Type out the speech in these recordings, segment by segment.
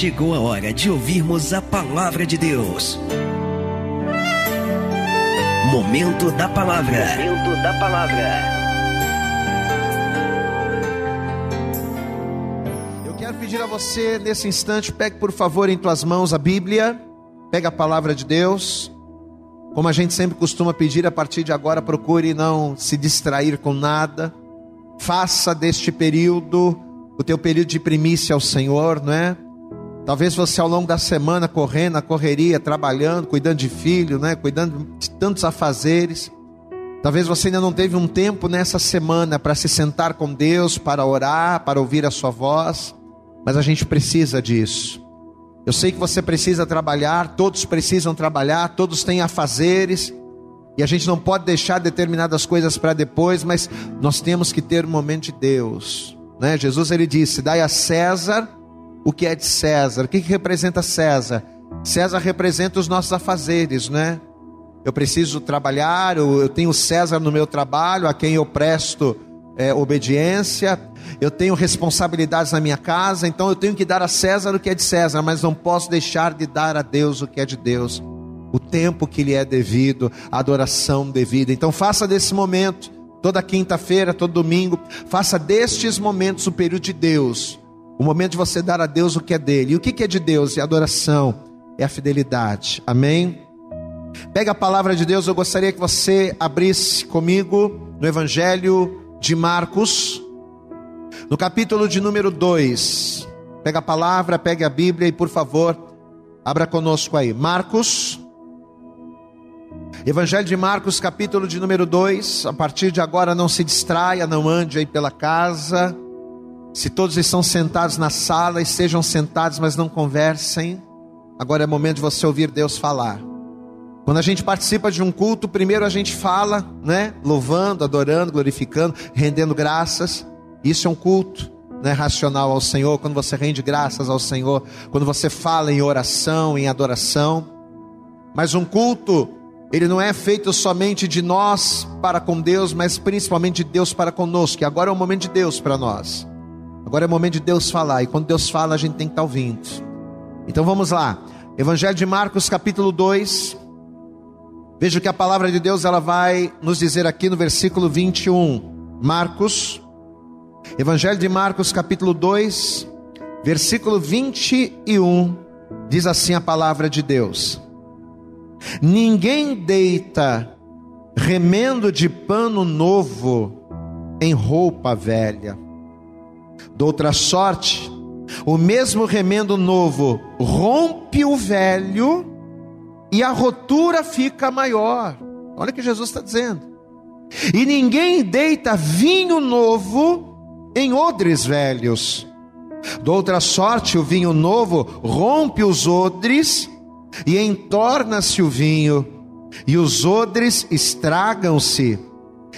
chegou a hora de ouvirmos a palavra de Deus. Momento da palavra. Momento da palavra. Eu quero pedir a você nesse instante, pegue por favor em tuas mãos a Bíblia, pegue a palavra de Deus. Como a gente sempre costuma pedir, a partir de agora procure não se distrair com nada. Faça deste período o teu período de primícia ao Senhor, não é? Talvez você ao longo da semana correndo, a correria, trabalhando, cuidando de filho, né? Cuidando de tantos afazeres. Talvez você ainda não teve um tempo nessa semana para se sentar com Deus, para orar, para ouvir a sua voz, mas a gente precisa disso. Eu sei que você precisa trabalhar, todos precisam trabalhar, todos têm afazeres, e a gente não pode deixar determinadas coisas para depois, mas nós temos que ter um momento de Deus. Né? Jesus ele disse: Dai a César o que é de César. O que, que representa César? César representa os nossos afazeres, né? Eu preciso trabalhar, eu, tenho César no meu trabalho, a quem eu presto é, obediência, eu tenho responsabilidades na minha casa, então eu tenho que dar a César o que é de César, mas não posso deixar de dar a Deus o que é de Deus, o tempo que lhe é devido, a adoração devida. Então faça desse momento, toda quinta-feira, todo domingo, faça destes momentos o período de Deus, o momento de você dar a Deus o que é dele. E o que é de Deus? É adoração, é a fidelidade. Amém? Pega a palavra de Deus, eu gostaria que você abrisse comigo no Evangelho de Marcos, no capítulo de número 2. Pega a palavra, pegue a Bíblia e por favor, abra conosco aí. Marcos, Evangelho de Marcos, capítulo de número 2. A partir de agora, não se distraia, não ande aí pela casa. Se todos estão sentados na sala, estejam sentados, mas não conversem. Agora é momento de você ouvir Deus falar. Quando a gente participa de um culto, primeiro a gente fala, né? Louvando, adorando, glorificando, rendendo graças. Isso é um culto, né? Racional ao Senhor. Quando você rende graças ao Senhor, quando você fala em oração, em adoração. Mas um culto, ele não é feito somente de nós para com Deus, mas principalmente de Deus para conosco. E agora é o momento de Deus para nós. Agora é o momento de Deus falar. E quando Deus fala, a gente tem que estar ouvindo. Então vamos lá. Evangelho de Marcos, capítulo 2. Veja que a palavra de Deus ela vai nos dizer aqui no versículo 21. Marcos, Evangelho de Marcos, capítulo 2, versículo 21, diz assim a palavra de Deus: Ninguém deita remendo de pano novo em roupa velha. De outra sorte, o mesmo remendo novo rompe o velho e a rotura fica maior. Olha o que Jesus está dizendo. E ninguém deita vinho novo em odres velhos. De outra sorte, o vinho novo rompe os odres e entorna-se o vinho, e os odres estragam-se,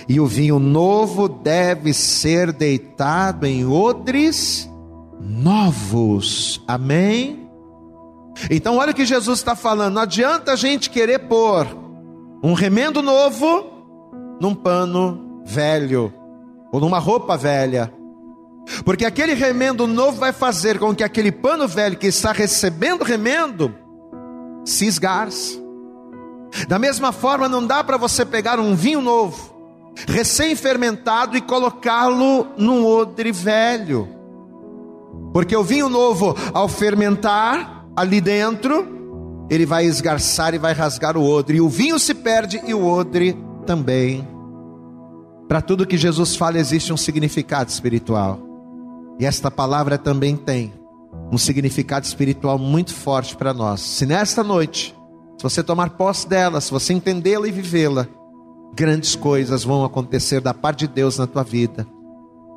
e o vinho novo deve ser deitado em odres novos. Amém? Então, olha o que Jesus está falando: não adianta a gente querer pôr um remendo novo num pano velho, ou numa roupa velha, porque aquele remendo novo vai fazer com que aquele pano velho que está recebendo remendo se esgarce. Da mesma forma, não dá para você pegar um vinho novo, recém-fermentado, e colocá-lo num odre velho, porque o vinho novo, ao fermentar, ali dentro, ele vai esgarçar e vai rasgar o odre, e o vinho se perde e o odre também. Para tudo que Jesus fala existe um significado espiritual. E esta palavra também tem um significado espiritual muito forte para nós. Se nesta noite, se você tomar posse dela, se você entendê-la e vivê-la, grandes coisas vão acontecer da parte de Deus na tua vida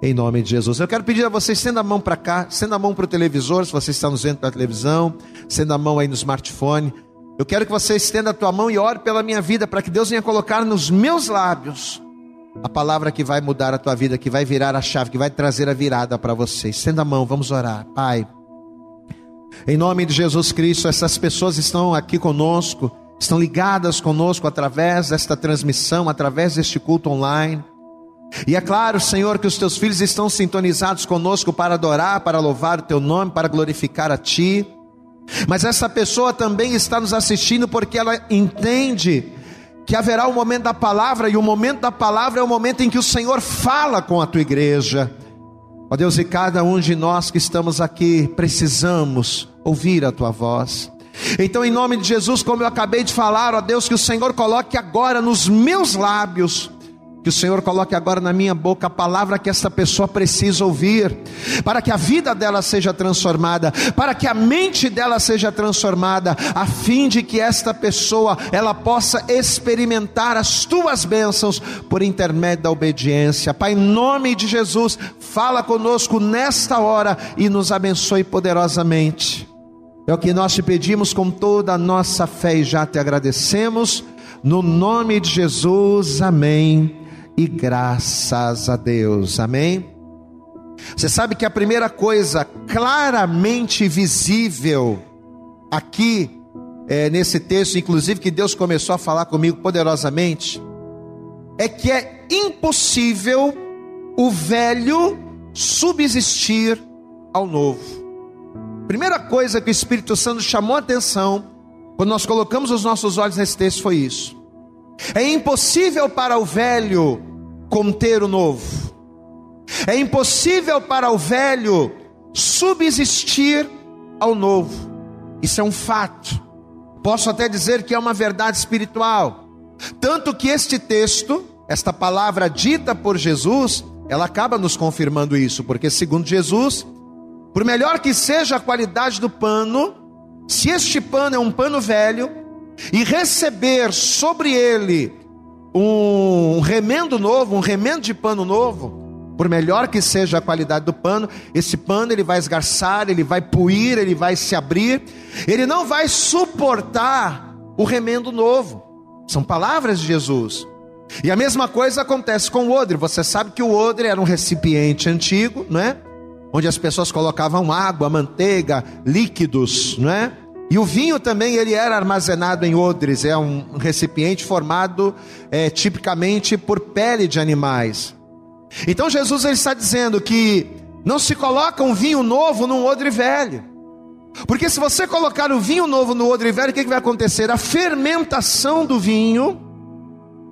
em nome de Jesus. Eu quero pedir a vocês, estenda a mão para cá, estenda a mão para o televisor, se você está nos vendo pela televisão, estenda a mão aí no smartphone. Eu quero que você estenda a tua mão e ore pela minha vida, para que Deus venha colocar nos meus lábios a palavra que vai mudar a tua vida, que vai virar a chave, que vai trazer a virada para você. Estenda a mão, vamos orar. Pai, em nome de Jesus Cristo, essas pessoas estão aqui conosco, estão ligadas conosco através desta transmissão, através deste culto online. E é claro, Senhor, que os teus filhos estão sintonizados conosco para adorar, para louvar o teu nome, para glorificar a Ti. Mas essa pessoa também está nos assistindo porque ela entende que haverá o um momento da palavra, e o momento da palavra é o momento em que o Senhor fala com a tua igreja. Ó Deus, e cada um de nós que estamos aqui precisamos ouvir a tua voz. Então, em nome de Jesus, como eu acabei de falar, ó Deus, que o Senhor coloque agora nos meus lábios que o Senhor coloque agora na minha boca a palavra que esta pessoa precisa ouvir, para que a vida dela seja transformada, para que a mente dela seja transformada, a fim de que esta pessoa ela possa experimentar as tuas bênçãos por intermédio da obediência. Pai, em nome de Jesus, fala conosco nesta hora e nos abençoe poderosamente. É o que nós te pedimos com toda a nossa fé e já te agradecemos. No nome de Jesus, amém e graças a Deus. Amém? Você sabe que a primeira coisa claramente visível aqui é, nesse texto, inclusive que Deus começou a falar comigo poderosamente, é que é impossível o velho subsistir ao novo. Primeira coisa que o Espírito Santo chamou a atenção quando nós colocamos os nossos olhos nesse texto foi isso. É impossível para o velho conter o novo. É impossível para o velho subsistir ao novo. Isso é um fato. Posso até dizer que é uma verdade espiritual. Tanto que este texto, esta palavra dita por Jesus, ela acaba nos confirmando isso, porque segundo Jesus, por melhor que seja a qualidade do pano, se este pano é um pano velho, e receber sobre ele um remendo novo, um remendo de pano novo, por melhor que seja a qualidade do pano, esse pano ele vai esgarçar, ele vai puir, ele vai se abrir, ele não vai suportar o remendo novo. São palavras de Jesus. E a mesma coisa acontece com o odre. Você sabe que o odre era um recipiente antigo, não é? Onde as pessoas colocavam água, manteiga, líquidos, não é? E o vinho também ele era armazenado em odres, é um recipiente formado é, tipicamente por pele de animais. Então Jesus ele está dizendo que não se coloca um vinho novo num odre velho. Porque se você colocar o vinho novo no odre velho, o que, que vai acontecer? A fermentação do vinho,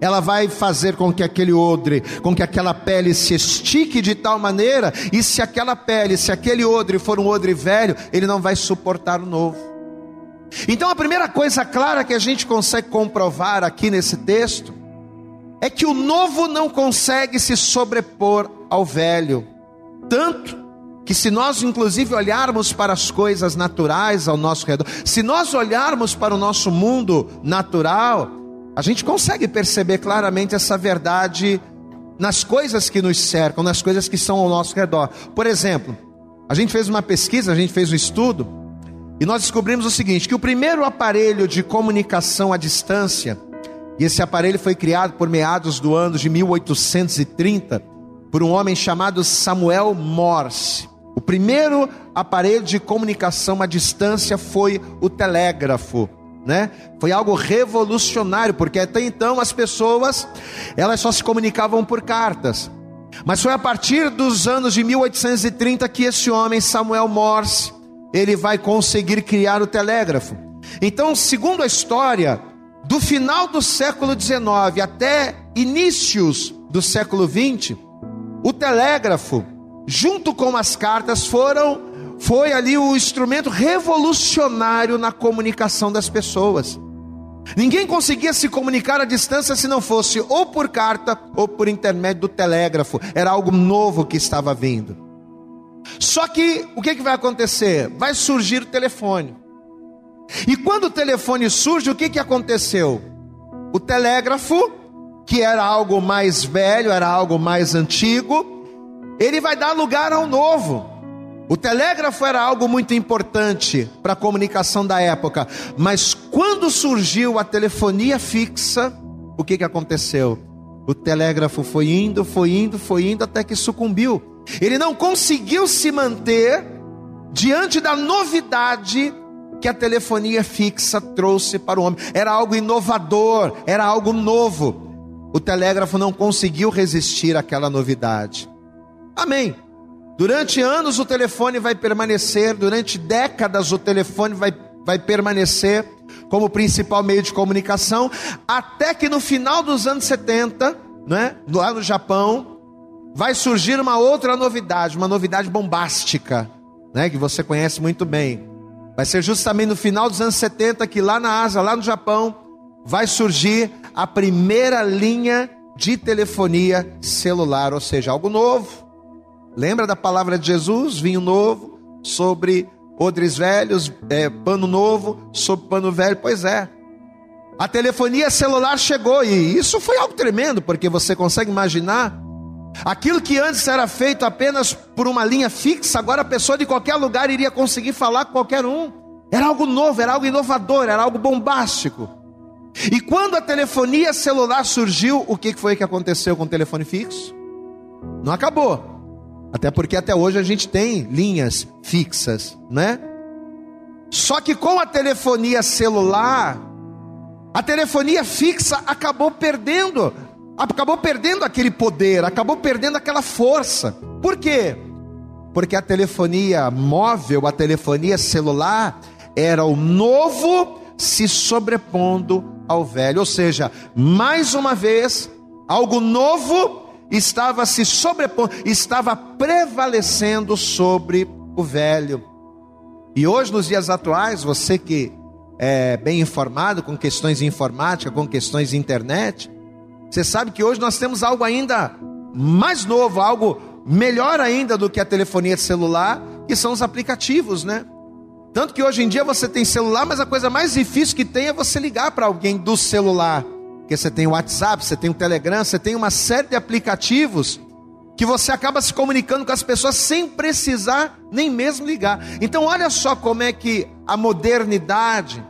ela vai fazer com que aquele odre, com que aquela pele se estique de tal maneira, e se aquela pele, se aquele odre for um odre velho, ele não vai suportar o novo. Então a primeira coisa clara que a gente consegue comprovar aqui nesse texto é que o novo não consegue se sobrepor ao velho, tanto que se nós inclusive olharmos para as coisas naturais ao nosso redor, se nós olharmos para o nosso mundo natural, a gente consegue perceber claramente essa verdade nas coisas que nos cercam, nas coisas que estão ao nosso redor. Por exemplo, a gente fez uma pesquisa, a gente fez um estudo e nós descobrimos o seguinte: que o primeiro aparelho de comunicação à distância, e esse aparelho foi criado por meados do ano de 1830, por um homem chamado Samuel Morse. O primeiro aparelho de comunicação à distância foi o telégrafo, né? Foi algo revolucionário, porque até então as pessoas, elas só se comunicavam por cartas. Mas foi a partir dos anos de 1830 que esse homem, Samuel Morse, ele vai conseguir criar o telégrafo. Então, segundo a história, do final do século XIX até inícios do século XX, o telégrafo, junto com as cartas, foram foi ali o instrumento revolucionário na comunicação das pessoas. Ninguém conseguia se comunicar à distância se não fosse ou por carta ou por intermédio do telégrafo. Era algo novo que estava vindo. Só que o que, que vai acontecer? Vai surgir o telefone. E quando o telefone surge, o que, que aconteceu? O telégrafo, que era algo mais velho, era algo mais antigo, ele vai dar lugar ao novo. O telégrafo era algo muito importante para a comunicação da época, mas quando surgiu a telefonia fixa, o que, que aconteceu? O telégrafo foi indo, foi indo, foi indo até que sucumbiu. Ele não conseguiu se manter diante da novidade que a telefonia fixa trouxe para o homem. Era algo inovador, era algo novo. O telégrafo não conseguiu resistir àquela novidade. Amém. Durante anos o telefone vai permanecer, durante décadas o telefone vai, vai permanecer como principal meio de comunicação, até que no final dos anos 70, né, lá no Japão, vai surgir uma outra novidade, uma novidade bombástica, né, que você conhece muito bem. Vai ser justamente no final dos anos 70 que lá na Ásia, lá no Japão, vai surgir a primeira linha de telefonia celular, ou seja, algo novo. Lembra da palavra de Jesus, vinho novo, sobre odres velhos, é, pano novo, sobre pano velho? Pois é. A telefonia celular chegou e isso foi algo tremendo, porque você consegue imaginar aquilo que antes era feito apenas por uma linha fixa, agora a pessoa de qualquer lugar iria conseguir falar com qualquer um. Era algo novo, era algo inovador, era algo bombástico. E quando a telefonia celular surgiu, o que foi que aconteceu com o telefone fixo? Não acabou. Até porque até hoje a gente tem linhas fixas, né? Só que com a telefonia celular, a telefonia fixa acabou perdendo, acabou perdendo aquele poder, acabou perdendo aquela força. Por quê? Porque a telefonia móvel, a telefonia celular, era o novo se sobrepondo ao velho. Ou seja, mais uma vez, algo novo estava se sobrepondo, estava prevalecendo sobre o velho. E hoje, nos dias atuais, você que é bem informado com questões de informática, com questões de internet, você sabe que hoje nós temos algo ainda mais novo, algo melhor ainda do que a telefonia celular, que são os aplicativos, né? Tanto que hoje em dia você tem celular, mas a coisa mais difícil que tem é você ligar para alguém do celular. Porque você tem o WhatsApp, você tem o Telegram, você tem uma série de aplicativos que você acaba se comunicando com as pessoas sem precisar nem mesmo ligar. Então, olha só como é que a modernidade,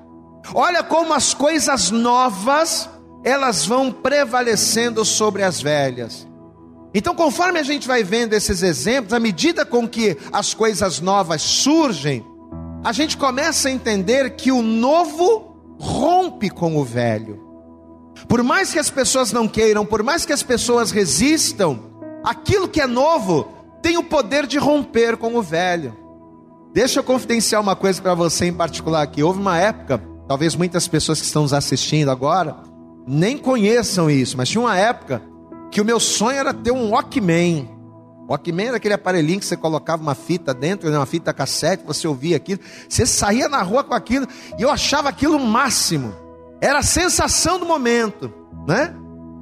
olha como as coisas novas, elas vão prevalecendo sobre as velhas. Então, conforme a gente vai vendo esses exemplos, à medida com que as coisas novas surgem, a gente começa a entender que o novo rompe com o velho. Por mais que as pessoas não queiram, por mais que as pessoas resistam, aquilo que é novo tem o poder de romper com o velho. Deixa eu confidenciar uma coisa para você em particular aqui. Houve uma época, talvez muitas pessoas que estão nos assistindo agora nem conheçam isso, mas tinha uma época que o meu sonho era ter um Walkman. Walkman era aquele aparelhinho que você colocava uma fita dentro, né, uma fita cassete, você ouvia aquilo, você saía na rua com aquilo, e eu achava aquilo o máximo. Era a sensação do momento, né?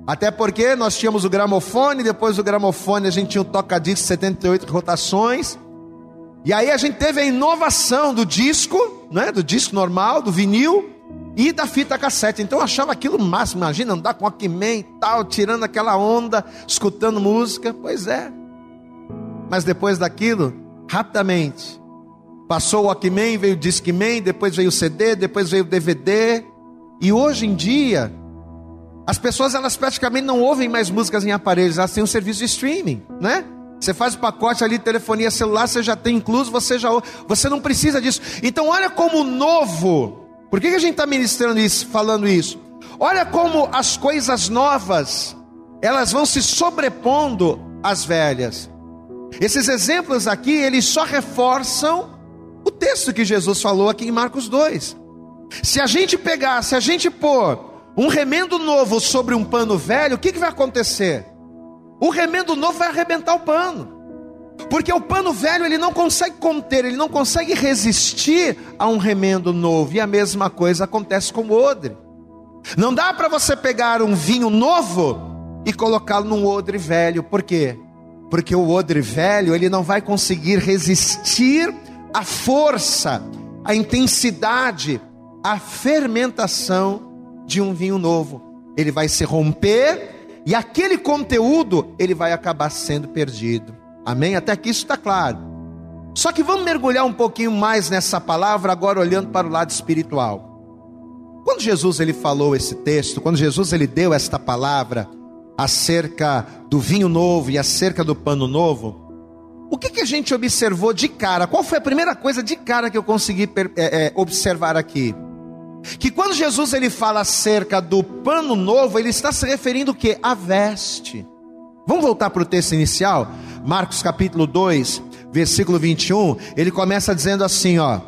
Até porque nós tínhamos o gramofone, depois do gramofone a gente tinha o toca-disco 78 rotações. E aí a gente teve a inovação do disco, né, do disco normal, do vinil e da fita cassete. Então eu achava aquilo o máximo. Imagina andar com Walkman e tal, tirando aquela onda, escutando música. Pois é. Mas depois daquilo, rapidamente, passou o Walkman, veio o Discman, depois veio o CD, depois veio o DVD. E hoje em dia, as pessoas elas praticamente não ouvem mais músicas em aparelhos, elas têm um serviço de streaming, né? Você faz o pacote ali, telefonia celular, você já tem incluso, você já você não precisa disso. Então olha como novo. Por que, que a gente está ministrando isso, falando isso? Olha como as coisas novas elas vão se sobrepondo às velhas. Esses exemplos aqui, eles só reforçam o texto que Jesus falou aqui em Marcos 2. Se a gente pegar, se a gente pôr um remendo novo sobre um pano velho, o que, que vai acontecer? O remendo novo vai arrebentar o pano. Porque o pano velho ele não consegue conter, ele não consegue resistir a um remendo novo. E a mesma coisa acontece com o odre. Não dá para você pegar um vinho novo e colocá-lo num odre velho. Por quê? porque o odre velho ele não vai conseguir resistir à força, à intensidade, à fermentação de um vinho novo. Ele vai se romper e aquele conteúdo ele vai acabar sendo perdido. Amém? Até aqui isso está claro. Só que vamos mergulhar um pouquinho mais nessa palavra agora olhando para o lado espiritual. Quando Jesus ele falou esse texto, quando Jesus ele deu esta palavra, acerca do vinho novo e acerca do pano novo, o que, que a gente observou de cara? Qual foi a primeira coisa de cara que eu consegui é, é, observar aqui? Que quando Jesus ele fala acerca do pano novo, ele está se referindo o que? A veste. Vamos voltar para o texto inicial? Marcos capítulo 2, versículo 21, ele começa dizendo assim, ó: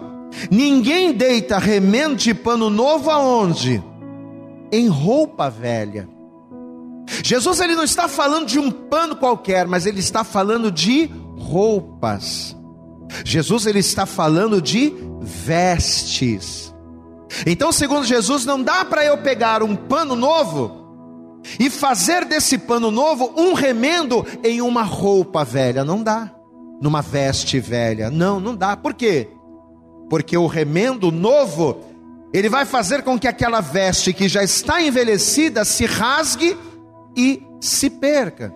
Ninguém deita remendo de pano novo aonde? Em roupa velha. Jesus ele não está falando de um pano qualquer, mas ele está falando de roupas. Jesus ele está falando de vestes. Então, segundo Jesus, não dá para eu pegar um pano novo e fazer desse pano novo um remendo em uma roupa velha, não dá. Numa veste velha, não, não dá. Por quê? Porque o remendo novo, ele vai fazer com que aquela veste que já está envelhecida se rasgue e se perca.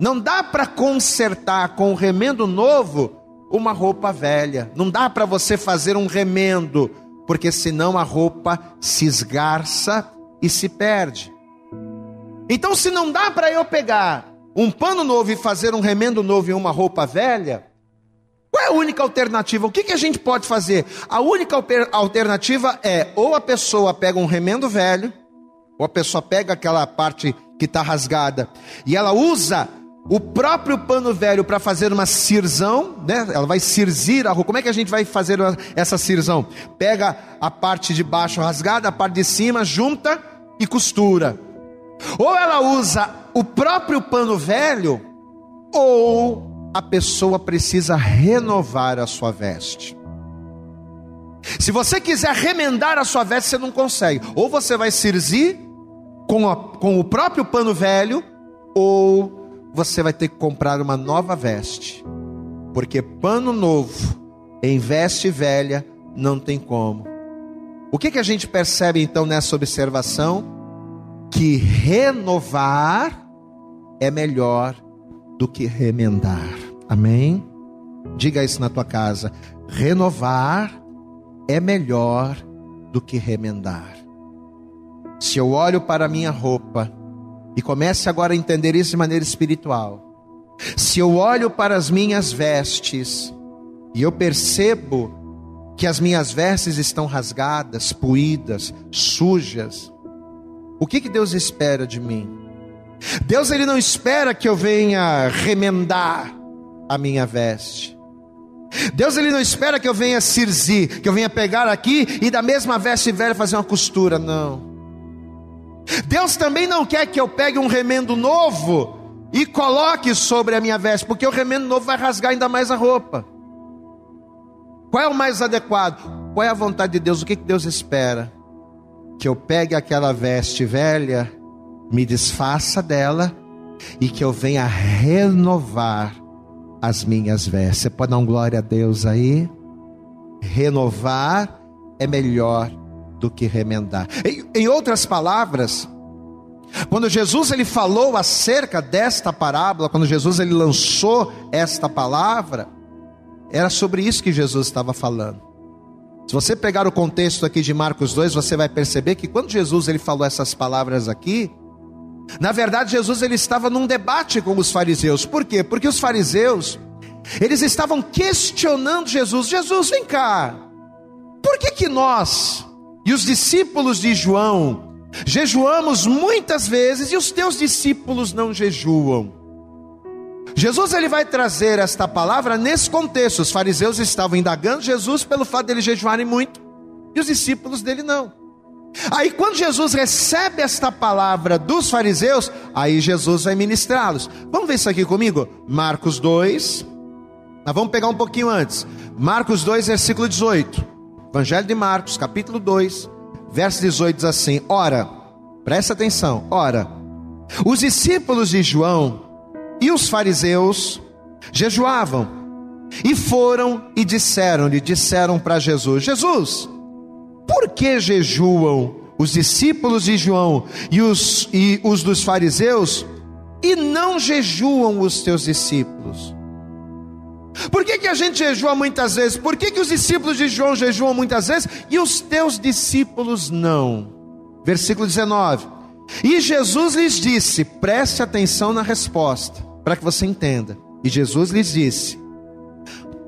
Não dá para consertar com o remendo novo uma roupa velha. Não dá para você fazer um remendo, porque senão a roupa se esgarça e se perde. Então, se não dá para eu pegar um pano novo e fazer um remendo novo em uma roupa velha, qual é a única alternativa? O que, que a gente pode fazer? A única alternativa é ou a pessoa pega um remendo velho, ou a pessoa pega aquela parte que está rasgada e ela usa o próprio pano velho para fazer uma cirzão, né? Ela vai cirzir a roupa. Como é que a gente vai fazer essa cirzão? Pega a parte de baixo rasgada, a parte de cima, junta e costura. Ou ela usa o próprio pano velho, ou a pessoa precisa renovar a sua veste. Se você quiser remendar a sua veste, você não consegue. Ou você vai cirzir com, a, com o próprio pano velho, ou você vai ter que comprar uma nova veste. Porque pano novo em veste velha não tem como. O que, que a gente percebe então nessa observação? que renovar é melhor do que remendar. Amém? Diga isso na tua casa. Renovar é melhor do que remendar. Se eu olho para a minha roupa e comece agora a entender isso de maneira espiritual, se eu olho para as minhas vestes e eu percebo que as minhas vestes estão rasgadas, puídas, sujas, o que, que Deus espera de mim? Deus ele não espera que eu venha remendar a minha veste. Deus ele não espera que eu venha cirzir, que eu venha pegar aqui e da mesma veste velha fazer uma costura, não. Deus também não quer que eu pegue um remendo novo e coloque sobre a minha veste, porque o remendo novo vai rasgar ainda mais a roupa. Qual é o mais adequado? Qual é a vontade de Deus? O que Deus espera? que eu pegue aquela veste velha, me desfaça dela e que eu venha renovar as minhas vestes. Você pode dar um glória a Deus aí? Renovar é melhor do que remendar. Em, em outras palavras, quando Jesus ele falou acerca desta parábola, quando Jesus ele lançou esta palavra, era sobre isso que Jesus estava falando. Se você pegar o contexto aqui de Marcos 2, você vai perceber que quando Jesus ele falou essas palavras aqui, na verdade Jesus ele estava num debate com os fariseus. Por quê? Porque os fariseus eles estavam questionando Jesus. Jesus, vem cá. Por que que nós e os discípulos de João jejuamos muitas vezes e os teus discípulos não jejuam? Jesus ele vai trazer esta palavra nesse contexto. Os fariseus estavam indagando Jesus pelo fato dele jejuarem muito e os discípulos dele não. Aí quando Jesus recebe esta palavra dos fariseus, aí Jesus vai ministrá-los. Vamos ver isso aqui comigo? Marcos 2. Nós vamos pegar um pouquinho antes. Marcos 2, versículo 18. Evangelho de Marcos, capítulo 2, verso 18 diz assim: Ora, presta atenção, ora, os discípulos de João e os fariseus jejuavam e foram e disseram-lhe, disseram para Jesus: Jesus, por que jejuam os discípulos de João e os, e os dos fariseus e não jejuam os teus discípulos? Por que, que a gente jejua muitas vezes? Por que, que os discípulos de João jejuam muitas vezes e os teus discípulos não? Versículo 19: e Jesus lhes disse: preste atenção na resposta, para que você entenda. E Jesus lhes disse: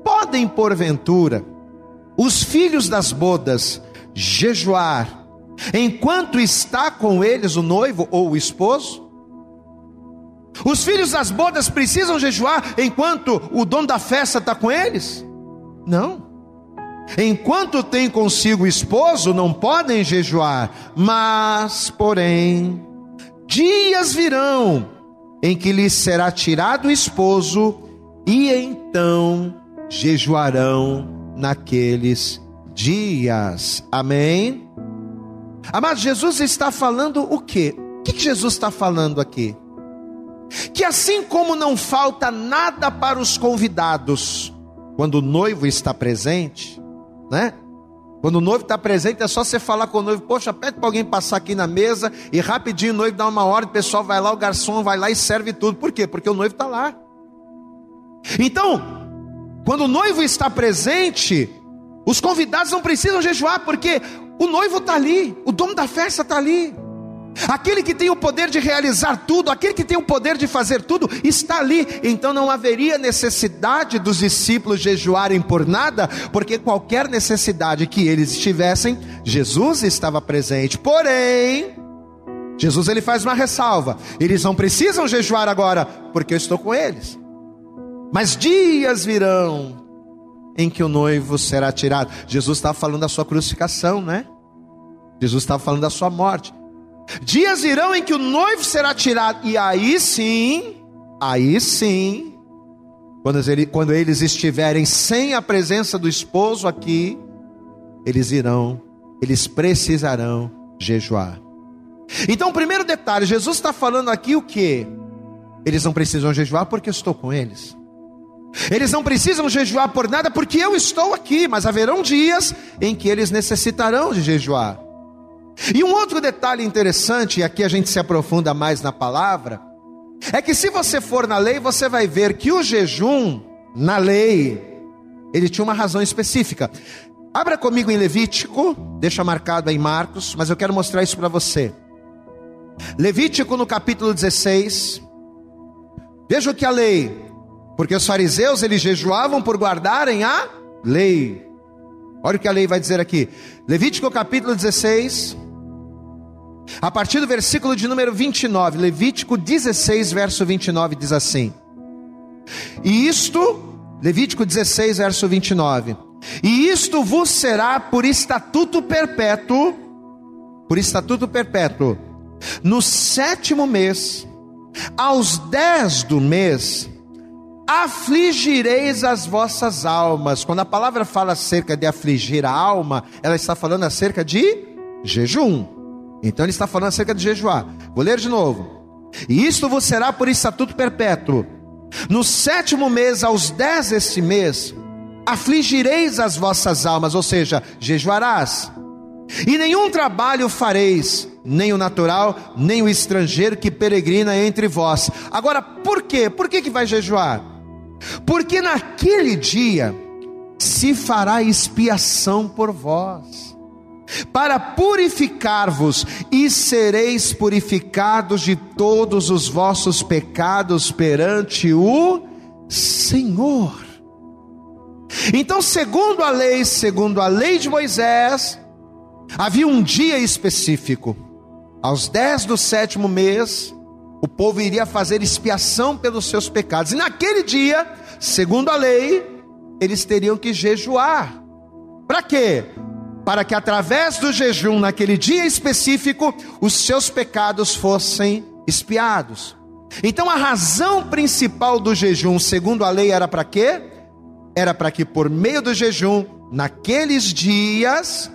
Podem, porventura, os filhos das bodas jejuar, enquanto está com eles o noivo ou o esposo? Os filhos das bodas precisam jejuar enquanto o dono da festa está com eles? Não. Enquanto tem consigo o esposo, não podem jejuar, mas, porém, dias virão em que lhes será tirado o esposo, e então jejuarão naqueles dias. Amém? Amado, Jesus está falando o quê? O que Jesus está falando aqui? Que assim como não falta nada para os convidados, quando o noivo está presente, né? Quando o noivo está presente, é só você falar com o noivo, poxa, pede para alguém passar aqui na mesa e rapidinho o noivo dá uma ordem, o pessoal vai lá, o garçom vai lá e serve tudo. Por quê? Porque o noivo está lá. Então, quando o noivo está presente, os convidados não precisam jejuar, porque o noivo está ali, o dono da festa está ali. Aquele que tem o poder de realizar tudo, aquele que tem o poder de fazer tudo, está ali. Então não haveria necessidade dos discípulos jejuarem por nada, porque qualquer necessidade que eles tivessem, Jesus estava presente. Porém, Jesus ele faz uma ressalva: eles não precisam jejuar agora, porque eu estou com eles. Mas dias virão em que o noivo será tirado. Jesus estava falando da sua crucificação, né? Jesus estava falando da sua morte. Dias irão em que o noivo será tirado, e aí sim, aí sim, quando, ele, quando eles estiverem sem a presença do esposo aqui, eles irão, eles precisarão jejuar. Então, primeiro detalhe, Jesus está falando aqui o que? Eles não precisam jejuar porque eu estou com eles. Eles não precisam jejuar por nada porque eu estou aqui, mas haverão dias em que eles necessitarão de jejuar. E um outro detalhe interessante, e aqui a gente se aprofunda mais na palavra, é que se você for na lei, você vai ver que o jejum, na lei, ele tinha uma razão específica. Abra comigo em Levítico, deixa marcado em Marcos, mas eu quero mostrar isso para você. Levítico no capítulo 16. Veja o que a lei, porque os fariseus eles jejuavam por guardarem a lei. Olha o que a lei vai dizer aqui. Levítico capítulo 16, a partir do versículo de número 29, Levítico 16, verso 29 diz assim: E isto, Levítico 16, verso 29. E isto vos será por estatuto perpétuo, por estatuto perpétuo, no sétimo mês, aos dez do mês, afligireis as vossas almas. Quando a palavra fala acerca de afligir a alma, ela está falando acerca de jejum. Então ele está falando acerca de jejuar. Vou ler de novo. E isto vos será por estatuto perpétuo. No sétimo mês, aos dez deste mês, afligireis as vossas almas, ou seja, jejuarás. E nenhum trabalho fareis, nem o natural, nem o estrangeiro que peregrina entre vós. Agora, por quê? Por que, que vai jejuar? Porque naquele dia se fará expiação por vós para purificar-vos, e sereis purificados de todos os vossos pecados perante o Senhor. Então, segundo a lei, segundo a lei de Moisés, havia um dia específico, aos dez do sétimo mês, o povo iria fazer expiação pelos seus pecados, e naquele dia, segundo a lei, eles teriam que jejuar. Para quê? Para que através do jejum naquele dia específico os seus pecados fossem expiados. Então a razão principal do jejum, segundo a lei, era para quê? Era para que por meio do jejum, naqueles dias,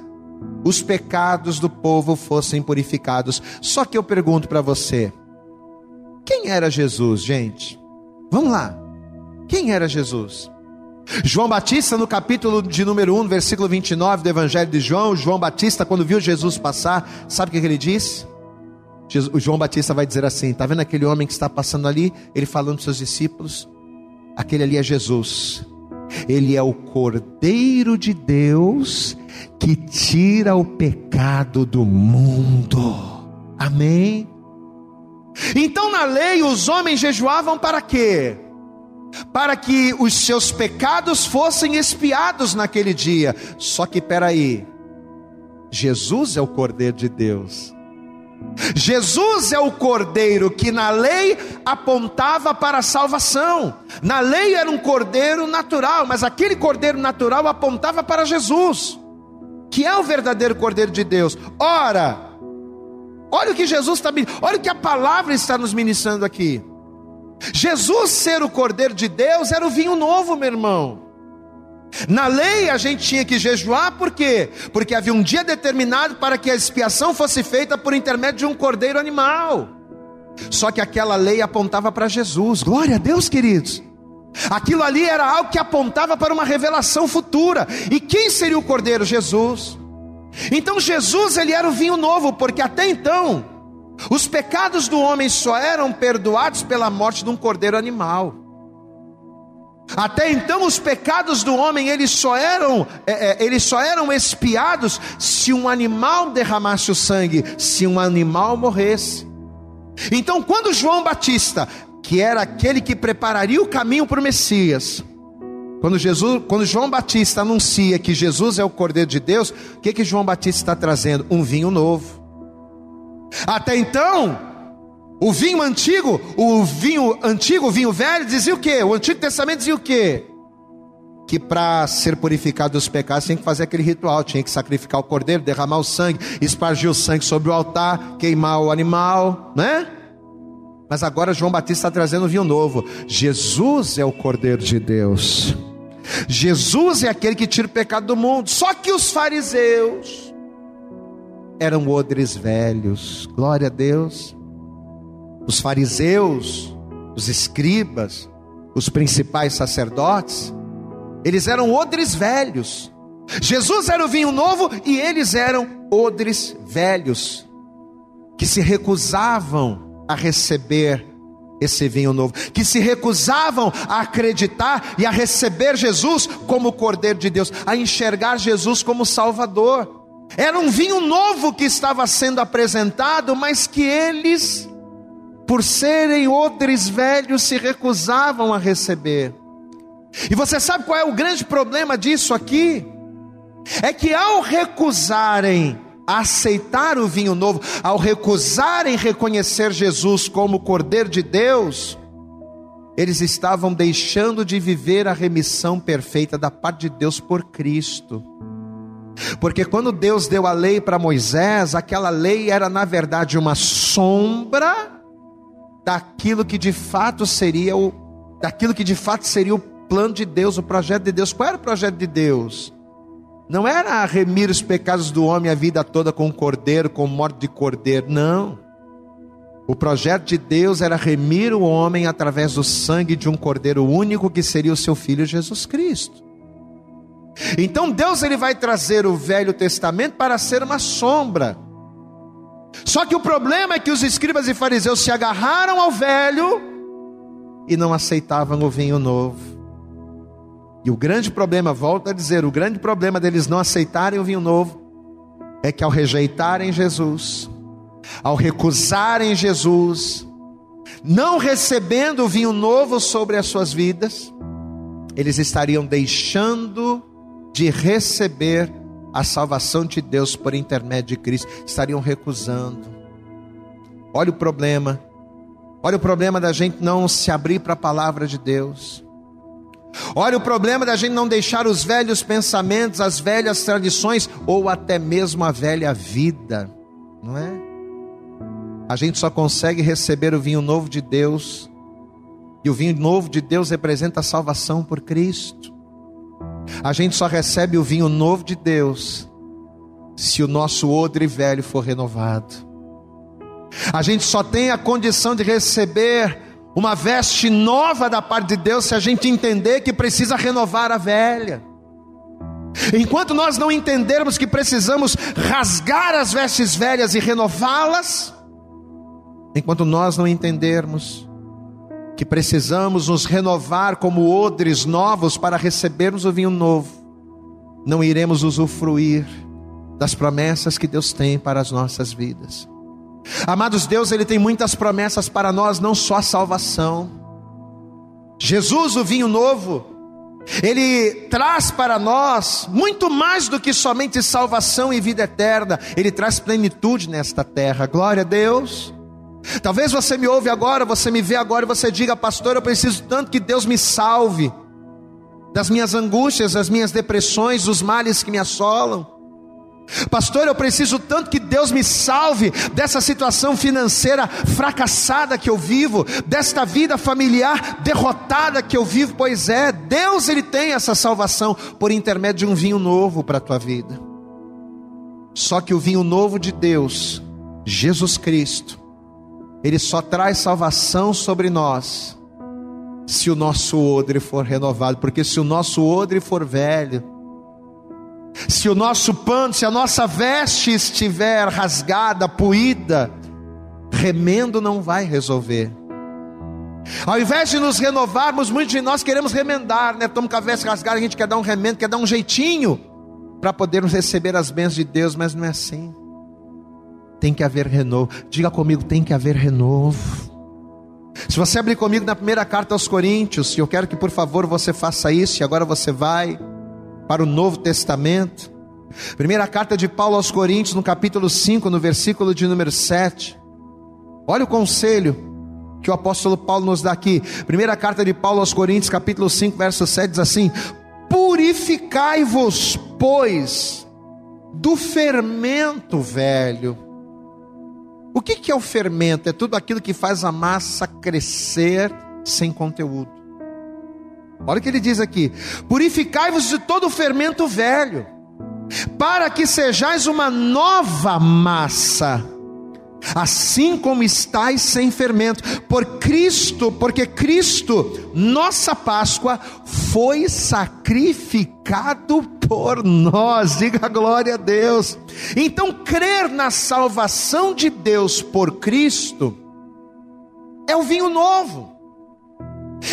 os pecados do povo fossem purificados. Só que eu pergunto para você: quem era Jesus, gente? Vamos lá. Quem era Jesus? João Batista, no capítulo de número 1, versículo 29 do Evangelho de João, João Batista, quando viu Jesus passar, sabe o que, ele disse? O João Batista vai dizer assim: está vendo aquele homem que está passando ali? Ele falando para seus discípulos: aquele ali é Jesus, ele é o Cordeiro de Deus que tira o pecado do mundo. Amém? Então, na lei, os homens jejuavam para quê? Para que os seus pecados fossem expiados naquele dia. Só que peraí, Jesus é o Cordeiro de Deus. Jesus é o cordeiro que na lei apontava para a salvação. Na lei era um cordeiro natural, mas aquele cordeiro natural apontava para Jesus, que é o verdadeiro cordeiro de Deus. Ora, olha o que Jesus está, olha o que a palavra está nos ministrando aqui. Jesus ser o cordeiro de Deus era o vinho novo, meu irmão. Na lei a gente tinha que jejuar, por quê? Porque havia um dia determinado para que a expiação fosse feita por intermédio de um cordeiro animal. Só que aquela lei apontava para Jesus. Glória a Deus, queridos. Aquilo ali era algo que apontava para uma revelação futura. E quem seria o cordeiro? Jesus. Então Jesus ele era o vinho novo, porque até então os pecados do homem só eram perdoados pela morte de um cordeiro animal. Até então os pecados do homem eles só eram é, é, eles só eram expiados se um animal derramasse o sangue, se um animal morresse. Então quando João Batista, que era aquele que prepararia o caminho para o Messias, quando Jesus, quando João Batista anuncia que Jesus é o Cordeiro de Deus, o que que João Batista está trazendo? Um vinho novo. Até então o vinho antigo, o vinho antigo, o vinho velho, dizia o quê? O Antigo Testamento dizia o quê? Que para ser purificado dos pecados tinha que fazer aquele ritual, tinha que sacrificar o cordeiro, derramar o sangue, espargir o sangue sobre o altar, queimar o animal, né? Mas agora João Batista está trazendo um vinho novo. Jesus é o Cordeiro de Deus. Jesus é aquele que tira o pecado do mundo. Só que os fariseus eram odres velhos. Glória a Deus os fariseus, os escribas, os principais sacerdotes, eles eram odres velhos. Jesus era o vinho novo e eles eram odres velhos, que se recusavam a receber esse vinho novo, que se recusavam a acreditar e a receber Jesus como Cordeiro de Deus, a enxergar Jesus como Salvador. Era um vinho novo que estava sendo apresentado, mas que eles por serem odres velhos, se recusavam a receber. E você sabe qual é o grande problema disso aqui? É que ao recusarem aceitar o vinho novo, ao recusarem reconhecer Jesus como Cordeiro de Deus, eles estavam deixando de viver a remissão perfeita da parte de Deus por Cristo. Porque quando Deus deu a lei para Moisés, aquela lei era na verdade uma sombra daquilo que de fato seria o daquilo que de fato seria o plano de Deus, o projeto de Deus. Qual era o projeto de Deus? Não era remir os pecados do homem a vida toda com um cordeiro, com morte de cordeiro, não. O projeto de Deus era remir o homem através do sangue de um cordeiro único que seria o seu filho Jesus Cristo. Então Deus ele vai trazer o Velho Testamento para ser uma sombra só que o problema é que os escribas e fariseus se agarraram ao velho e não aceitavam o vinho novo. E o grande problema, volto a dizer, o grande problema deles não aceitarem o vinho novo é que ao rejeitarem Jesus, ao recusarem Jesus, não recebendo o vinho novo sobre as suas vidas, eles estariam deixando de receber a salvação de Deus por intermédio de Cristo, estariam recusando. Olha o problema. Olha o problema da gente não se abrir para a palavra de Deus. Olha o problema da gente não deixar os velhos pensamentos, as velhas tradições ou até mesmo a velha vida, não é? A gente só consegue receber o vinho novo de Deus, e o vinho novo de Deus representa a salvação por Cristo. A gente só recebe o vinho novo de Deus se o nosso odre velho for renovado. A gente só tem a condição de receber uma veste nova da parte de Deus se a gente entender que precisa renovar a velha. Enquanto nós não entendermos que precisamos rasgar as vestes velhas e renová-las, enquanto nós não entendermos que precisamos nos renovar como odres novos para recebermos o vinho novo, não iremos usufruir das promessas que Deus tem para as nossas vidas. Amados, Deus ele tem muitas promessas para nós, não só a salvação. Jesus, o vinho novo, Ele traz para nós muito mais do que somente salvação e vida eterna, ele traz plenitude nesta terra. Glória a Deus. Talvez você me ouve agora, você me vê agora e você diga, pastor, eu preciso tanto que Deus me salve das minhas angústias, das minhas depressões, dos males que me assolam. Pastor, eu preciso tanto que Deus me salve dessa situação financeira fracassada que eu vivo, desta vida familiar derrotada que eu vivo. Pois é, Deus ele tem essa salvação por intermédio de um vinho novo para a tua vida. Só que o vinho novo de Deus, Jesus Cristo, ele só traz salvação sobre nós se o nosso odre for renovado, porque se o nosso odre for velho, se o nosso pano, se a nossa veste estiver rasgada, puída, remendo não vai resolver. Ao invés de nos renovarmos, muitos de nós queremos remendar, né? Estamos com a veste rasgada, a gente quer dar um remendo, quer dar um jeitinho para podermos receber as bênçãos de Deus, mas não é assim. Tem que haver renovo. Diga comigo, tem que haver renovo. Se você abrir comigo na primeira carta aos Coríntios, eu quero que por favor você faça isso, e agora você vai para o Novo Testamento. Primeira carta de Paulo aos Coríntios, no capítulo 5, no versículo de número 7. Olha o conselho que o apóstolo Paulo nos dá aqui. Primeira carta de Paulo aos Coríntios, capítulo 5, verso 7 diz assim: Purificai-vos, pois, do fermento velho. O que, é o fermento? É tudo aquilo que faz a massa crescer sem conteúdo. Olha o que ele diz aqui: purificai-vos de todo o fermento velho, para que sejais uma nova massa, assim como estáis sem fermento, por Cristo, porque Cristo, nossa Páscoa, foi sacrificado por nós. Diga glória a Deus. Então, crer na salvação de Deus por Cristo é o vinho novo.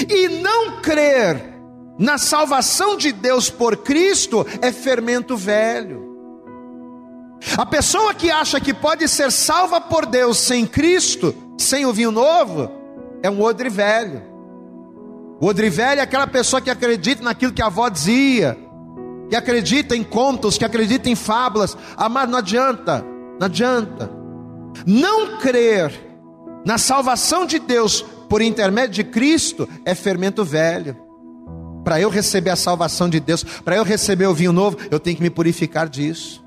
E não crer na salvação de Deus por Cristo é fermento velho. A pessoa que acha que pode ser salva por Deus sem Cristo, sem o vinho novo, é um odre velho. O odre velho é aquela pessoa que acredita naquilo que a avó dizia, que acredita em contos, que acredita em fábulas. Mas não adianta, não adianta. Não crer na salvação de Deus por intermédio de Cristo é fermento velho. Para eu receber a salvação de Deus, para eu receber o vinho novo, eu tenho que me purificar disso.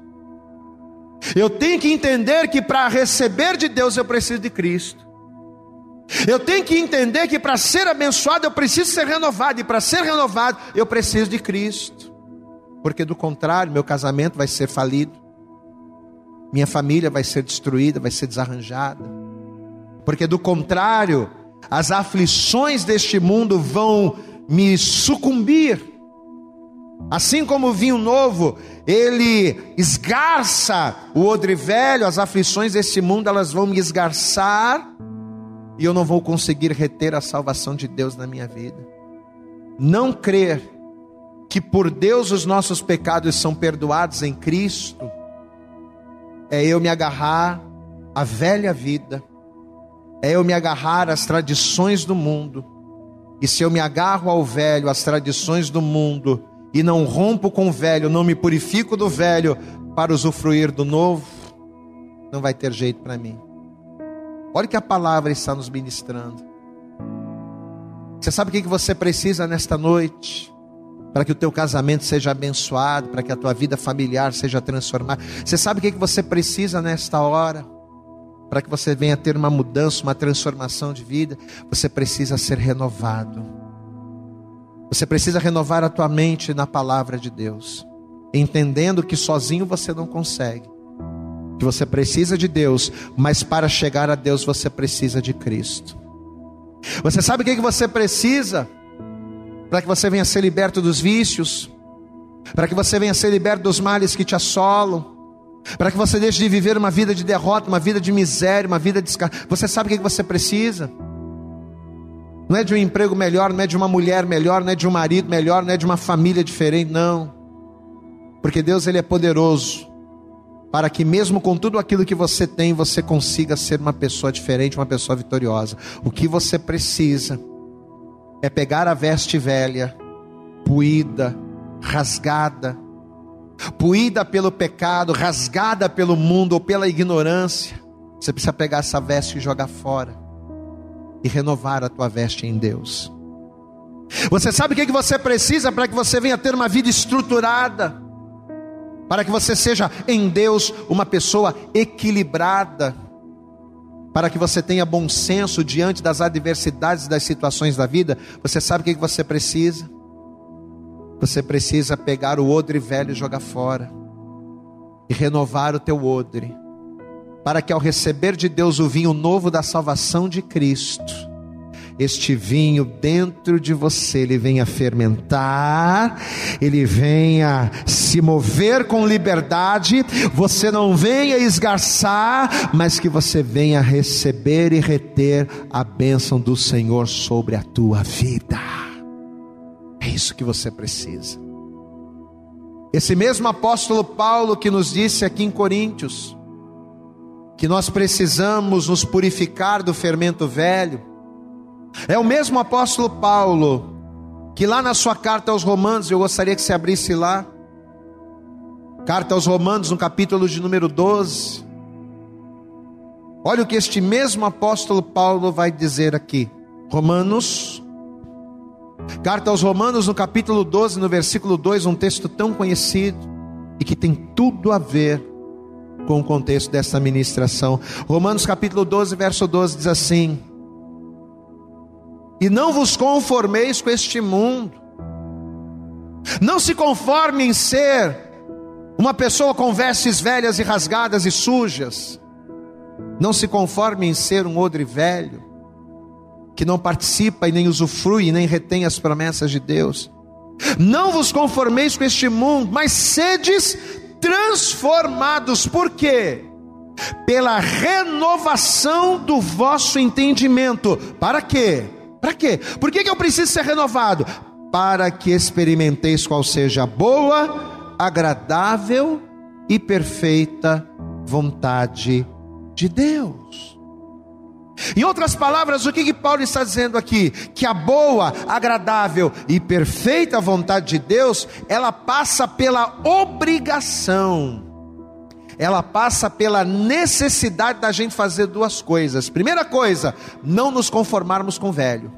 Eu tenho que entender que para receber de Deus eu preciso de Cristo. Eu tenho que entender que para ser abençoado eu preciso ser renovado, e para ser renovado eu preciso de Cristo. Porque do contrário, meu casamento vai ser falido, minha família vai ser destruída, vai ser desarranjada. Porque do contrário, as aflições deste mundo vão me sucumbir. Assim como o vinho novo, ele esgarça o odre velho, as aflições deste mundo, elas vão me esgarçar, e eu não vou conseguir reter a salvação de Deus na minha vida. Não crer que por Deus os nossos pecados são perdoados em Cristo, é eu me agarrar à velha vida, é eu me agarrar às tradições do mundo. E se eu me agarro ao velho, às tradições do mundo, e não rompo com o velho, não me purifico do velho para usufruir do novo, não vai ter jeito para mim. Olha que a palavra está nos ministrando. Você sabe o que você precisa nesta noite? Para que o teu casamento seja abençoado, para que a tua vida familiar seja transformada. Você sabe o que você precisa nesta hora? para que você venha ter uma mudança, uma transformação de vida, você precisa ser renovado. Você precisa renovar a tua mente na palavra de Deus, entendendo que sozinho você não consegue. Que você precisa de Deus, mas para chegar a Deus você precisa de Cristo. Você sabe o que você precisa para que você venha ser liberto dos vícios, para que você venha ser liberto dos males que te assolam, para que você deixe de viver uma vida de derrota, uma vida de miséria, uma vida de. Você sabe o que você precisa? Não é de um emprego melhor, não é de uma mulher melhor, não é de um marido melhor, não é de uma família diferente, não. Porque Deus ele é poderoso para que mesmo com tudo aquilo que você tem, você consiga ser uma pessoa diferente, uma pessoa vitoriosa. O que você precisa é pegar a veste velha puída, rasgada, puída pelo pecado, rasgada pelo mundo ou pela ignorância, você precisa pegar essa veste e jogar fora e renovar a tua veste em Deus. Você sabe o que você precisa para que você venha ter uma vida estruturada, para que você seja em Deus uma pessoa equilibrada, para que você tenha bom senso diante das adversidades das situações da vida. Você sabe o que você precisa? Você precisa pegar o odre velho e jogar fora, e renovar o teu odre, para que ao receber de Deus o vinho novo da salvação de Cristo, este vinho dentro de você, ele venha fermentar, ele venha se mover com liberdade, você não venha esgarçar, mas que você venha receber e reter a bênção do Senhor sobre a tua vida. É isso que você precisa. Esse mesmo apóstolo Paulo que nos disse aqui em Coríntios, que nós precisamos nos purificar do fermento velho, é o mesmo apóstolo Paulo que lá na sua carta aos Romanos, eu gostaria que você abrisse lá, carta aos Romanos, no capítulo de número 12. Olha o que este mesmo apóstolo Paulo vai dizer aqui. Romanos, carta aos Romanos, no capítulo 12, no versículo 2, um texto tão conhecido e que tem tudo a ver com o contexto dessa ministração. Romanos capítulo 12, verso 12 diz assim: e não vos conformeis com este mundo. Não se conforme em ser uma pessoa com vestes velhas e rasgadas e sujas. Não se conforme em ser um odre velho, que não participa e nem usufrui e nem retém as promessas de Deus. Não vos conformeis com este mundo, mas sedes transformados. Por quê? Pela renovação do vosso entendimento. Para quê? Para quê? Por que, que eu preciso ser renovado? Para que experimenteis qual seja a boa, agradável e perfeita vontade de Deus. Em outras palavras, o que, que Paulo está dizendo aqui? Que a boa, agradável e perfeita vontade de Deus, ela passa pela obrigação ela passa pela necessidade da gente fazer duas coisas. Primeira coisa, não nos conformarmos com o velho.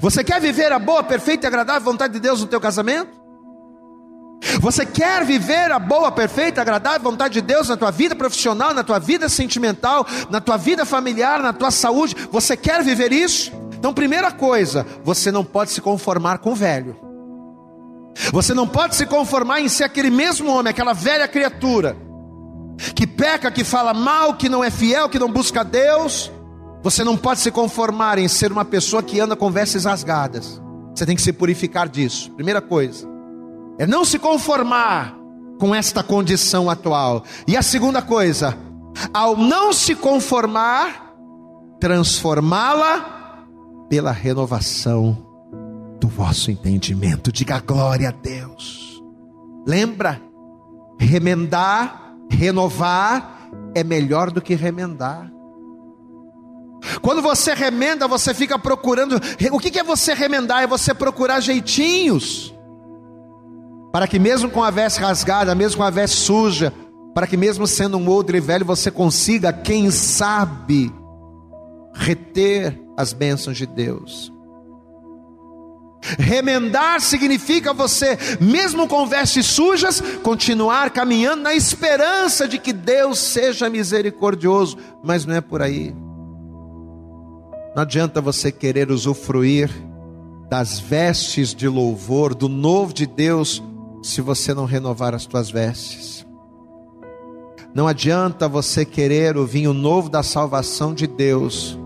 Você quer viver a boa, perfeita e agradável vontade de Deus no teu casamento? Você quer viver a boa, perfeita, agradável vontade de Deus na tua vida profissional, na tua vida sentimental, na tua vida familiar, na tua saúde? Você quer viver isso? Então, primeira coisa, você não pode se conformar com o velho. Você não pode se conformar em ser aquele mesmo homem, aquela velha criatura, que peca, que fala mal, que não é fiel, que não busca Deus. Você não pode se conformar em ser uma pessoa que anda com vestes rasgadas. Você tem que se purificar disso. Primeira coisa é não se conformar com esta condição atual. E a segunda coisa, ao não se conformar, transformá-la pela renovação do vosso entendimento. Diga glória a Deus. Lembra? Remendar, renovar é melhor do que remendar. Quando você remenda, você fica procurando. O que é você remendar? É você procurar jeitinhos. Para que, mesmo com a veste rasgada, mesmo com a veste suja, para que, mesmo sendo um odre velho, você consiga, quem sabe, reter as bênçãos de Deus. Remendar significa você, mesmo com vestes sujas, continuar caminhando na esperança de que Deus seja misericordioso, mas não é por aí. Não adianta você querer usufruir das vestes de louvor, do novo de Deus, se você não renovar as tuas vestes. Não adianta você querer o vinho novo da salvação de Deus,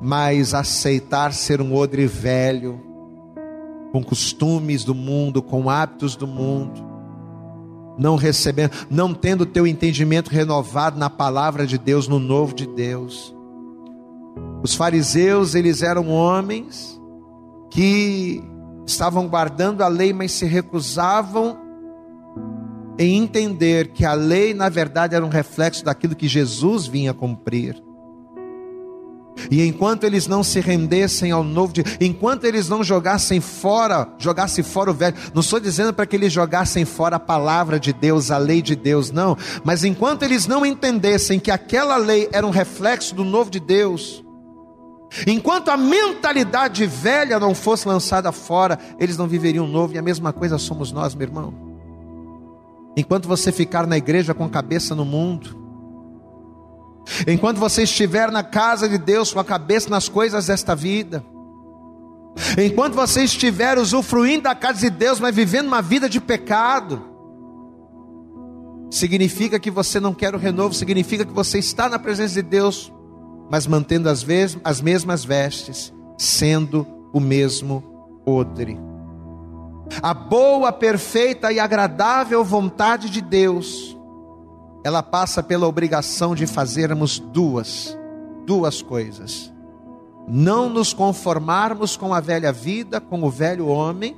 mas aceitar ser um odre velho, com costumes do mundo, com hábitos do mundo, não recebendo, não tendo teu entendimento renovado na palavra de Deus, no novo de Deus. Os fariseus, eles eram homens que estavam guardando a lei, mas se recusavam em entender que a lei, na verdade, era um reflexo daquilo que Jesus vinha cumprir. E enquanto eles não se rendessem ao novo dia, enquanto eles não jogassem fora, jogassem fora o velho, não estou dizendo para que eles jogassem fora a palavra de Deus, a lei de Deus, não, mas enquanto eles não entendessem que aquela lei era um reflexo do novo de Deus, enquanto a mentalidade velha não fosse lançada fora, eles não viveriam novo, e a mesma coisa somos nós, meu irmão. Enquanto você ficar na igreja com a cabeça no mundo, Enquanto você estiver na casa de Deus com a cabeça nas coisas desta vida, enquanto você estiver usufruindo da casa de Deus, mas vivendo uma vida de pecado, significa que você não quer o renovo, significa que você está na presença de Deus, mas mantendo as, as mesmas vestes, sendo o mesmo odre. A boa, perfeita e agradável vontade de Deus ela passa pela obrigação de fazermos duas, duas coisas. Não nos conformarmos com a velha vida, com o velho homem,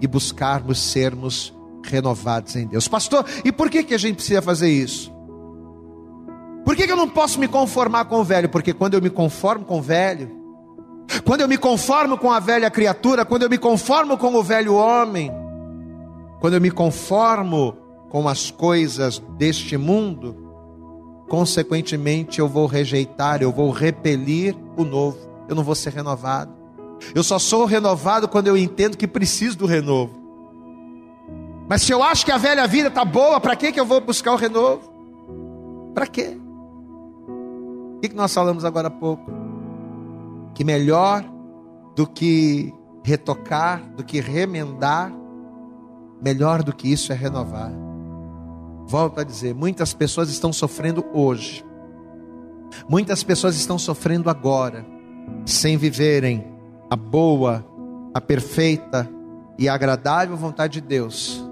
e buscarmos sermos renovados em Deus. Pastor, e por que, que a gente precisa fazer isso? Por que, que eu não posso me conformar com o velho? Porque quando eu me conformo com o velho, quando eu me conformo com a velha criatura, quando eu me conformo com o velho homem, quando eu me conformo com as coisas deste mundo, consequentemente eu vou rejeitar, eu vou repelir o novo, eu não vou ser renovado. Eu só sou renovado quando eu entendo que preciso do renovo. Mas se eu acho que a velha vida está boa, para que, eu vou buscar o renovo? Para quê? O que nós falamos agora há pouco? Que melhor do que retocar, do que remendar, melhor do que isso é renovar. Volto a dizer, muitas pessoas estão sofrendo hoje. Muitas pessoas estão sofrendo agora, sem viverem a boa, a perfeita e agradável vontade de Deus,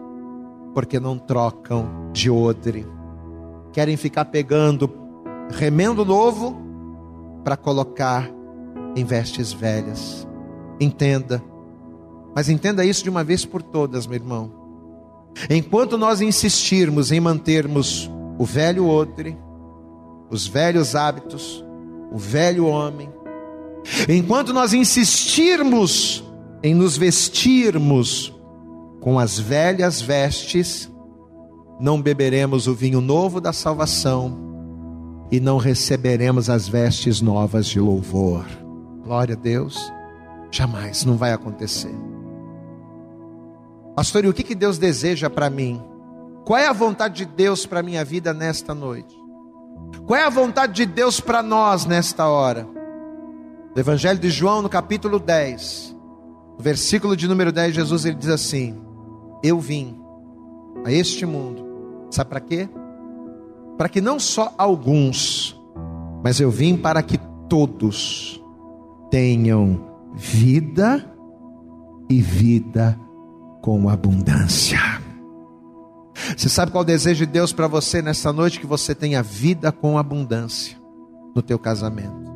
porque não trocam de odre. Querem ficar pegando remendo novo para colocar em vestes velhas. Entenda, mas entenda isso de uma vez por todas, meu irmão. Enquanto nós insistirmos em mantermos o velho odre, os velhos hábitos, o velho homem, enquanto nós insistirmos em nos vestirmos com as velhas vestes, não beberemos o vinho novo da salvação e não receberemos as vestes novas de louvor. Glória a Deus, jamais, não vai acontecer. Pastor, e o que, que Deus deseja para mim? Qual é a vontade de Deus para a minha vida nesta noite? Qual é a vontade de Deus para nós nesta hora? No Evangelho de João, no capítulo 10, no versículo de número 10, Jesus ele diz assim: Eu vim a este mundo, sabe para quê? Para que não só alguns, mas eu vim para que todos tenham vida e vida com abundância. Você sabe qual é o desejo de Deus para você nessa noite? Que você tenha vida com abundância no teu casamento.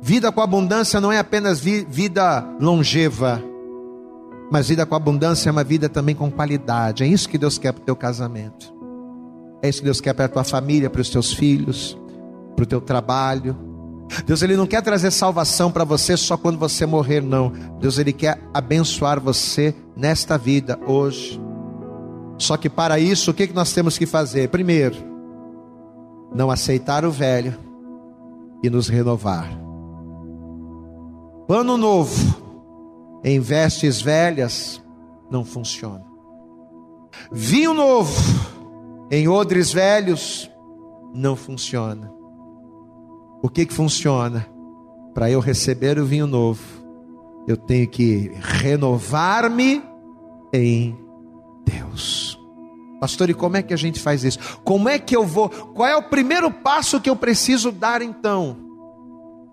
Vida com abundância não é apenas vi vida longeva, mas vida com abundância é uma vida também com qualidade. É isso que Deus quer para o teu casamento. É isso que Deus quer para a tua família, para os teus filhos, para o teu trabalho, Deus ele não quer trazer salvação para você só quando você morrer, não. Deus ele quer abençoar você nesta vida hoje. Só que para isso, o que, nós temos que fazer? Primeiro, não aceitar o velho e nos renovar. Pano novo em vestes velhas não funciona. Vinho novo em odres velhos não funciona. O que que funciona? Para eu receber o vinho novo, eu tenho que renovar-me em Deus. Pastor, e como é que a gente faz isso? Como é que eu vou? Qual é o primeiro passo que eu preciso dar então?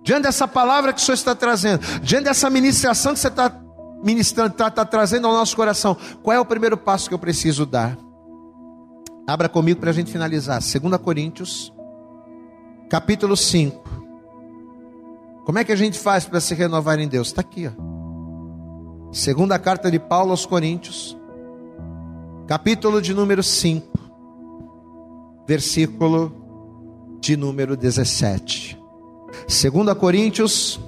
Diante dessa palavra que o Senhor está trazendo, diante dessa ministração que você está ministrando, está, está trazendo ao nosso coração, qual é o primeiro passo que eu preciso dar? Abra comigo para a gente finalizar. 2 Coríntios capítulo 5. Como é que a gente faz para se renovar em Deus? Está aqui, ó. Segunda carta de Paulo aos Coríntios, capítulo de número 5, versículo de número 17. 2 Coríntios,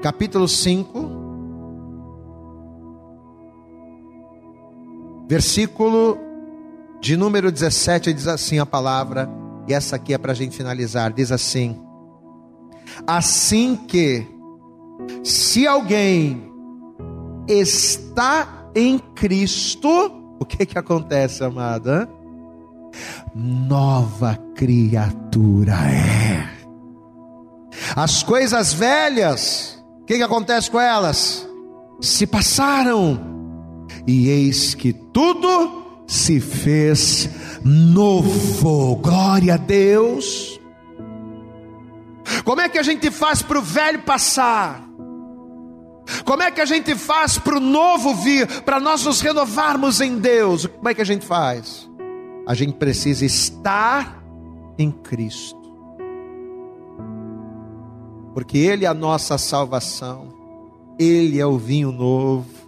capítulo 5, versículo de número 17, diz assim a palavra, e essa aqui é para a gente finalizar: diz assim: Assim que, se alguém está em Cristo, o que que acontece, amada? Nova criatura é. As coisas velhas, o que que acontece com elas? Se passaram, e eis que tudo se fez novo. Glória a Deus. Como é que a gente faz para o velho passar? Como é que a gente faz para o novo vir, para nós nos renovarmos em Deus? Como é que a gente faz? A gente precisa estar em Cristo, porque Ele é a nossa salvação, Ele é o vinho novo.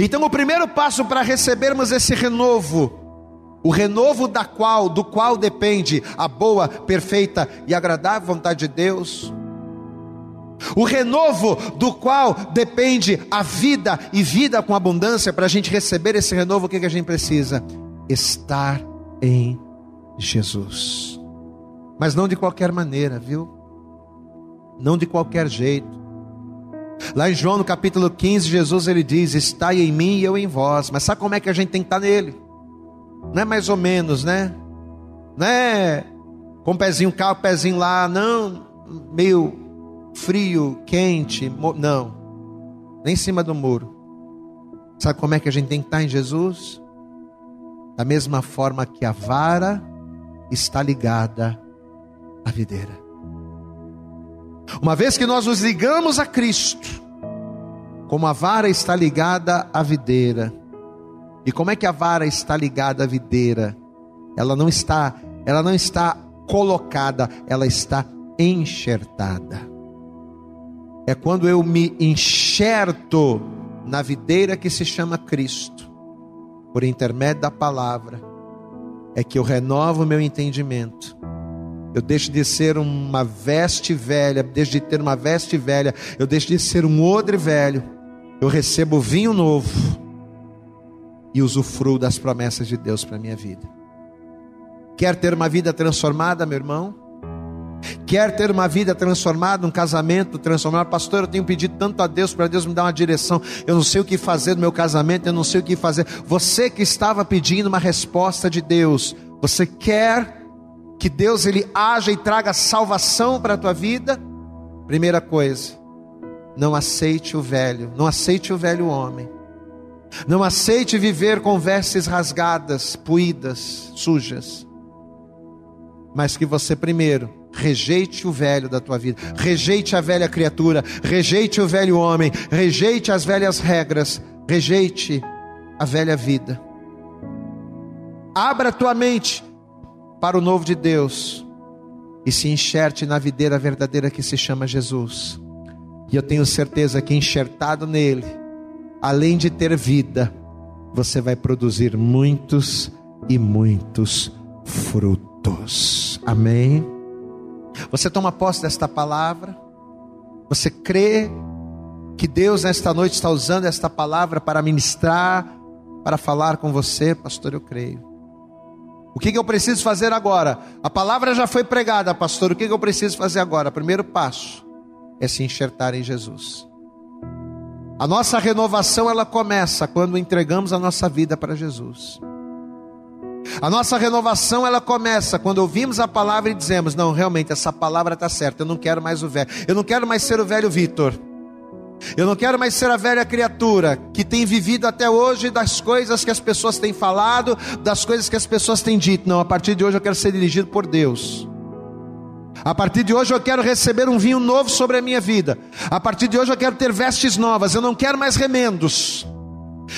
Então, o primeiro passo para recebermos esse renovo, o renovo da qual, do qual depende a boa, perfeita e agradável vontade de Deus, o renovo do qual depende a vida e vida com abundância, para a gente receber esse renovo, o que, que a gente precisa? Estar em Jesus. Mas não de qualquer maneira, viu? Não de qualquer jeito. Lá em João no capítulo 15, Jesus ele diz: Está em mim e eu em vós. Mas sabe como é que a gente tem que estar nele? Não é mais ou menos, né? Não é com o pezinho cá, o pezinho lá, não, meio frio, quente, não, nem em cima do muro. Sabe como é que a gente tem que estar em Jesus? Da mesma forma que a vara está ligada à videira. Uma vez que nós nos ligamos a Cristo, como a vara está ligada à videira. E como é que a vara está ligada à videira? Ela não está, ela não está colocada, ela está enxertada é quando eu me enxerto na videira que se chama Cristo, por intermédio da palavra, é que eu renovo meu entendimento. Eu deixo de ser uma veste velha, deixo de ter uma veste velha, eu deixo de ser um odre velho, eu recebo vinho novo e usufruo das promessas de Deus para minha vida. Quer ter uma vida transformada, meu irmão? Quer ter uma vida transformada, um casamento transformado? Pastor, eu tenho pedido tanto a Deus para Deus me dar uma direção. Eu não sei o que fazer no meu casamento, eu não sei o que fazer. Você que estava pedindo uma resposta de Deus, você quer que Deus ele haja e traga salvação para a tua vida? Primeira coisa, não aceite o velho, não aceite o velho homem. Não aceite viver com vestes rasgadas, puídas, sujas. Mas que você primeiro Rejeite o velho da tua vida, rejeite a velha criatura, rejeite o velho homem, rejeite as velhas regras, rejeite a velha vida. Abra tua mente para o novo de Deus e se enxerte na videira verdadeira que se chama Jesus. E eu tenho certeza que enxertado nele, além de ter vida, você vai produzir muitos e muitos frutos. Amém. Você toma posse desta palavra? Você crê que Deus nesta noite está usando esta palavra para ministrar, para falar com você? Pastor, eu creio. O que, que eu preciso fazer agora? A palavra já foi pregada, pastor. O que, que eu preciso fazer agora? Primeiro passo é se enxertar em Jesus. A nossa renovação ela começa quando entregamos a nossa vida para Jesus. A nossa renovação ela começa quando ouvimos a palavra e dizemos: Não, realmente essa palavra está certa. Eu não quero mais o velho. Eu não quero mais ser o velho Vitor. Eu não quero mais ser a velha criatura que tem vivido até hoje das coisas que as pessoas têm falado, das coisas que as pessoas têm dito. Não, a partir de hoje eu quero ser dirigido por Deus. A partir de hoje eu quero receber um vinho novo sobre a minha vida. A partir de hoje eu quero ter vestes novas. Eu não quero mais remendos.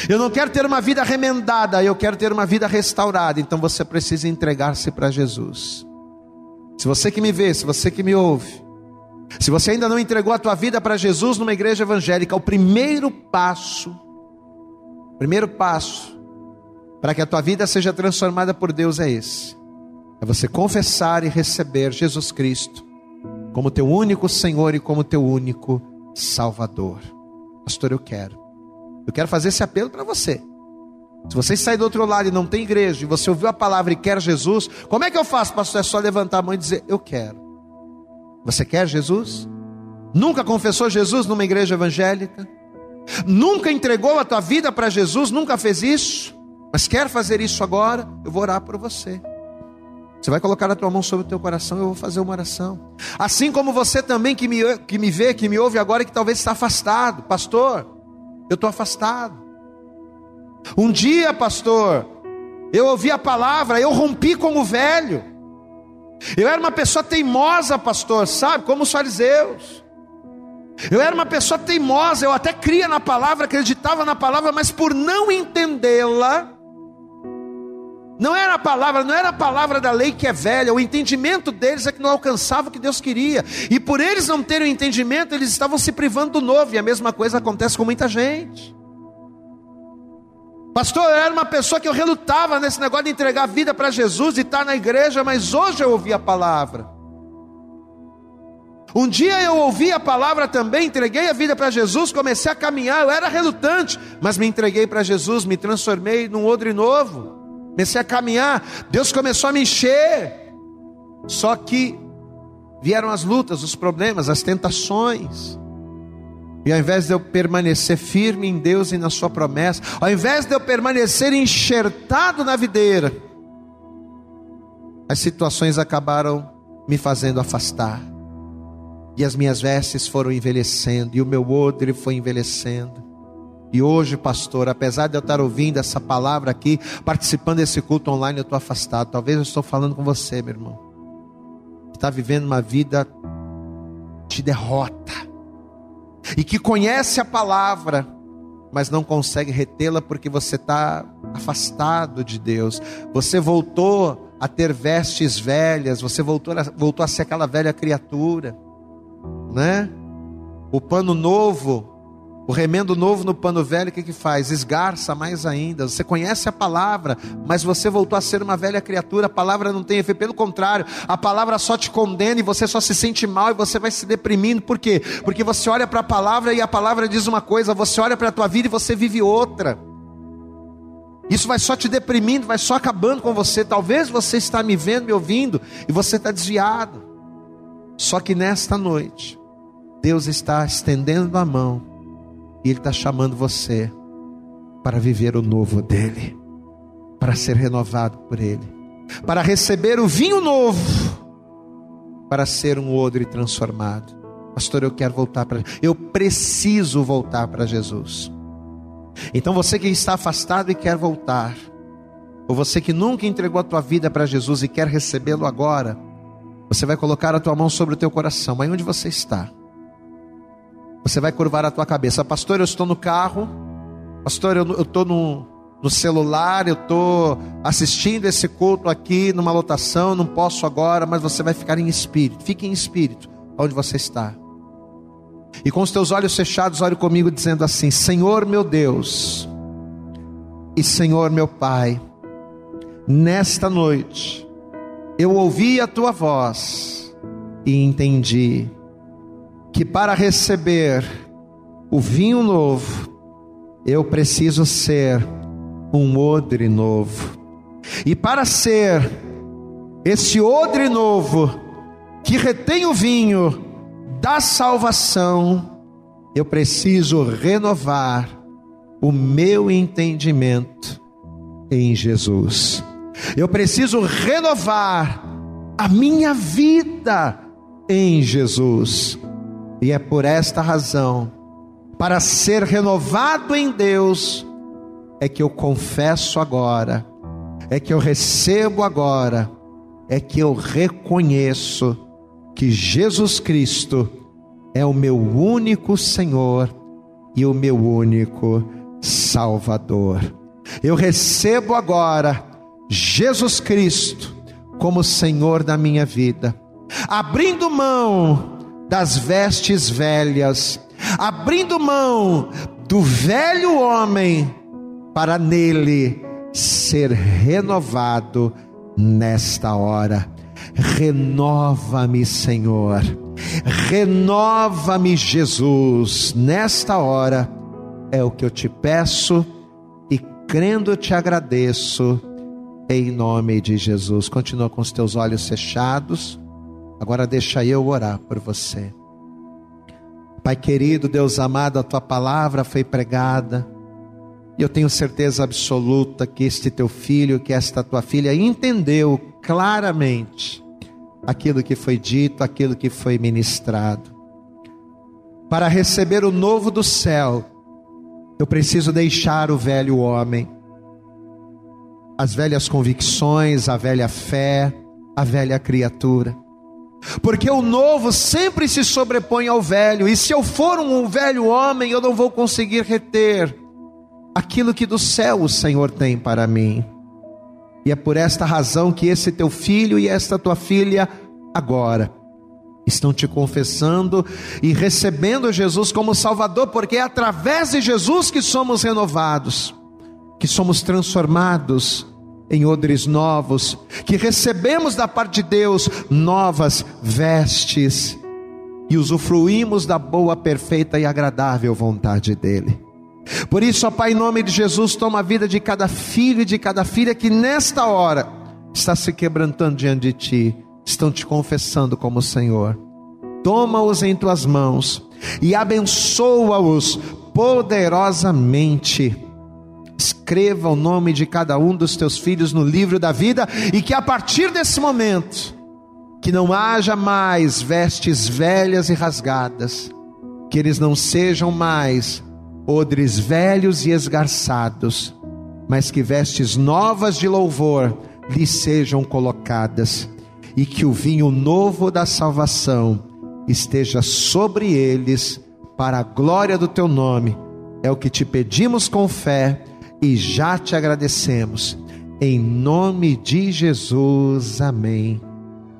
Eu não quero ter uma vida remendada, eu quero ter uma vida restaurada. Então você precisa entregar-se para Jesus. Se você que me vê, se você que me ouve, se você ainda não entregou a tua vida para Jesus numa igreja evangélica, o primeiro passo, primeiro passo para que a tua vida seja transformada por Deus é esse. É você confessar e receber Jesus Cristo como teu único Senhor e como teu único Salvador. Pastor, eu quero. Eu quero fazer esse apelo para você. Se você sair do outro lado e não tem igreja, e você ouviu a palavra e quer Jesus, como é que eu faço, pastor? É só levantar a mão e dizer: Eu quero. Você quer Jesus? Nunca confessou Jesus numa igreja evangélica? Nunca entregou a tua vida para Jesus? Nunca fez isso? Mas quer fazer isso agora? Eu vou orar por você. Você vai colocar a tua mão sobre o teu coração, eu vou fazer uma oração. Assim como você também que me, que me vê, que me ouve agora, que talvez está afastado. Pastor, eu estou afastado. Um dia, pastor, eu ouvi a palavra, eu rompi como velho. Eu era uma pessoa teimosa, pastor, sabe? Como os fariseus. Eu era uma pessoa teimosa, eu até cria na palavra, acreditava na palavra, mas por não entendê-la, não era a palavra, não era a palavra da lei que é velha, o entendimento deles é que não alcançava o que Deus queria. E por eles não terem o entendimento, eles estavam se privando do novo, e a mesma coisa acontece com muita gente. Pastor, eu era uma pessoa que eu relutava nesse negócio de entregar a vida para Jesus e estar na igreja, mas hoje eu ouvi a palavra. Um dia eu ouvi a palavra também, entreguei a vida para Jesus, comecei a caminhar, eu era relutante, mas me entreguei para Jesus, me transformei num odre novo comecei a caminhar, Deus começou a me encher. Só que vieram as lutas, os problemas, as tentações. E ao invés de eu permanecer firme em Deus e na Sua promessa, ao invés de eu permanecer enxertado na videira, as situações acabaram me fazendo afastar. E as minhas vestes foram envelhecendo, e o meu odre foi envelhecendo. E hoje, pastor, apesar de eu estar ouvindo essa palavra aqui, participando desse culto online, eu estou afastado. Talvez eu estou falando com você, meu irmão. Está vivendo uma vida de derrota. E que conhece a palavra, mas não consegue retê-la porque você está afastado de Deus. Você voltou a ter vestes velhas, você voltou a, voltou a ser aquela velha criatura, né? O pano novo o remendo novo no pano velho, o que, que faz? Esgarça mais ainda. Você conhece a palavra, mas você voltou a ser uma velha criatura. A palavra não tem efeito, pelo contrário, a palavra só te condena e você só se sente mal e você vai se deprimindo. Por quê? Porque você olha para a palavra e a palavra diz uma coisa, você olha para a tua vida e você vive outra. Isso vai só te deprimindo, vai só acabando com você. Talvez você está me vendo, me ouvindo e você está desviado. Só que nesta noite, Deus está estendendo a mão e Ele está chamando você para viver o novo dele, para ser renovado por Ele, para receber o vinho novo, para ser um odre transformado. Pastor, eu quero voltar para. Eu preciso voltar para Jesus. Então você que está afastado e quer voltar, ou você que nunca entregou a tua vida para Jesus e quer recebê-lo agora, você vai colocar a tua mão sobre o teu coração, aí onde você está. Você vai curvar a tua cabeça, pastor. Eu estou no carro, pastor. Eu estou no, no celular, eu estou assistindo esse culto aqui numa lotação, não posso agora, mas você vai ficar em espírito. Fique em espírito, onde você está. E com os teus olhos fechados, ore comigo, dizendo assim: Senhor meu Deus, e Senhor meu Pai, nesta noite, eu ouvi a tua voz e entendi que para receber o vinho novo, eu preciso ser um odre novo. E para ser esse odre novo, que retém o vinho da salvação, eu preciso renovar o meu entendimento em Jesus. Eu preciso renovar a minha vida em Jesus. E é por esta razão, para ser renovado em Deus, é que eu confesso agora, é que eu recebo agora, é que eu reconheço que Jesus Cristo é o meu único Senhor e o meu único Salvador. Eu recebo agora Jesus Cristo como Senhor da minha vida, abrindo mão das vestes velhas, abrindo mão do velho homem para nele ser renovado nesta hora. Renova-me, Senhor. Renova-me, Jesus. Nesta hora é o que eu te peço e crendo te agradeço em nome de Jesus. Continua com os teus olhos fechados. Agora deixa eu orar por você. Pai querido, Deus amado, a tua palavra foi pregada. E eu tenho certeza absoluta que este teu filho, que esta tua filha entendeu claramente aquilo que foi dito, aquilo que foi ministrado. Para receber o novo do céu, eu preciso deixar o velho homem, as velhas convicções, a velha fé, a velha criatura. Porque o novo sempre se sobrepõe ao velho, e se eu for um velho homem, eu não vou conseguir reter aquilo que do céu o Senhor tem para mim. E é por esta razão que esse teu filho e esta tua filha agora estão te confessando e recebendo Jesus como Salvador, porque é através de Jesus que somos renovados, que somos transformados em odres novos, que recebemos da parte de Deus novas vestes e usufruímos da boa, perfeita e agradável vontade dEle. Por isso, ó Pai, em nome de Jesus, toma a vida de cada filho e de cada filha que nesta hora está se quebrantando diante de Ti, estão te confessando como Senhor. Toma-os em Tuas mãos e abençoa-os poderosamente. Escreva o nome de cada um dos teus filhos no livro da vida e que a partir desse momento, que não haja mais vestes velhas e rasgadas, que eles não sejam mais odres velhos e esgarçados, mas que vestes novas de louvor lhes sejam colocadas, e que o vinho novo da salvação esteja sobre eles, para a glória do teu nome. É o que te pedimos com fé e já te agradecemos. Em nome de Jesus, amém.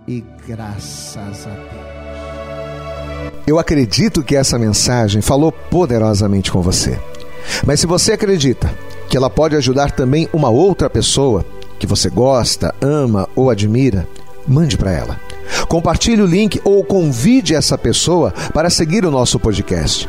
E graças a Deus. Eu acredito que essa mensagem falou poderosamente com você. Mas se você acredita que ela pode ajudar também uma outra pessoa que você gosta, ama ou admira, mande para ela. Compartilhe o link ou convide essa pessoa para seguir o nosso podcast.